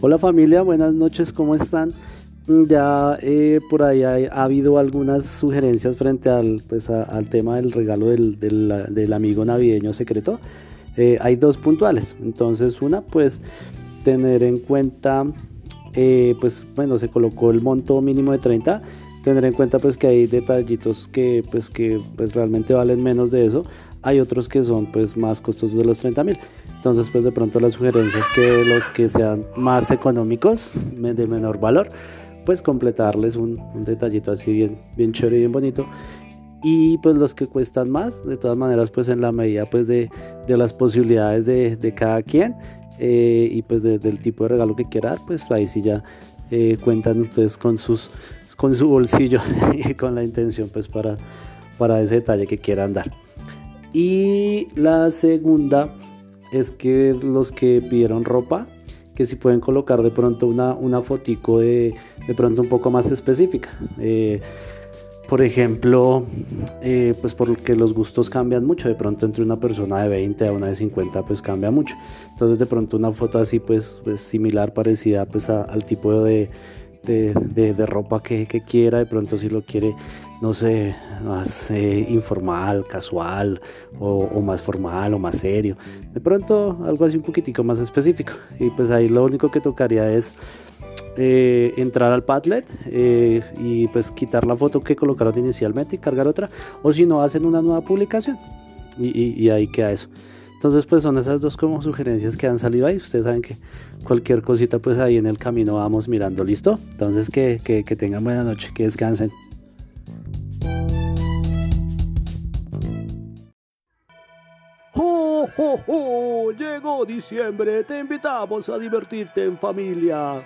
Hola familia, buenas noches, ¿cómo están? Ya eh, por ahí ha, habido algunas sugerencias frente al, pues, al tema del regalo del, del, amigo navideño secreto. Eh, hay dos puntuales, entonces una pues tener en cuenta, eh, pues bueno, se colocó el monto mínimo de 30 tener en cuenta pues que hay detallitos que pues que pues realmente valen menos de eso hay otros que son pues más costosos de los 30 mil entonces pues de pronto la sugerencia es que los que sean más económicos de menor valor pues completarles un, detallito así bien bien chévere y bien bonito y pues los que cuestan más de todas maneras pues en la medida pues de, de las posibilidades de, de cada quien eh, y pues del tipo de regalo que quiera dar pues ahí sí ya eh, cuentan ustedes con sus con su bolsillo y con la intención pues para, para ese detalle que quieran dar. Y la segunda es que los que pidieron ropa, que si pueden colocar de pronto una, una fotico de, de pronto un poco más específica. Eh, por ejemplo, eh, pues porque los gustos cambian mucho, de pronto entre una persona de 20 a una de 50 pues cambia mucho. Entonces de pronto una foto así pues, pues similar, parecida pues al tipo de, de, ropa que, quiera, de pronto si lo quiere, no sé, más eh, informal, casual o, más formal o más serio, de pronto algo así un poquitico más específico. Y pues ahí lo único que tocaría es eh, entrar al Padlet eh, y pues quitar la foto que colocaron inicialmente y cargar otra, o si no, hacen una nueva publicación y, y ahí queda eso. Entonces, pues son esas dos como sugerencias que han salido ahí. Ustedes saben que cualquier cosita, pues ahí en el camino vamos mirando, ¿listo? Entonces, que, que, que tengan buena noche, que descansen. ¡Oh, oh, oh! Llegó diciembre, te invitamos a divertirte en familia.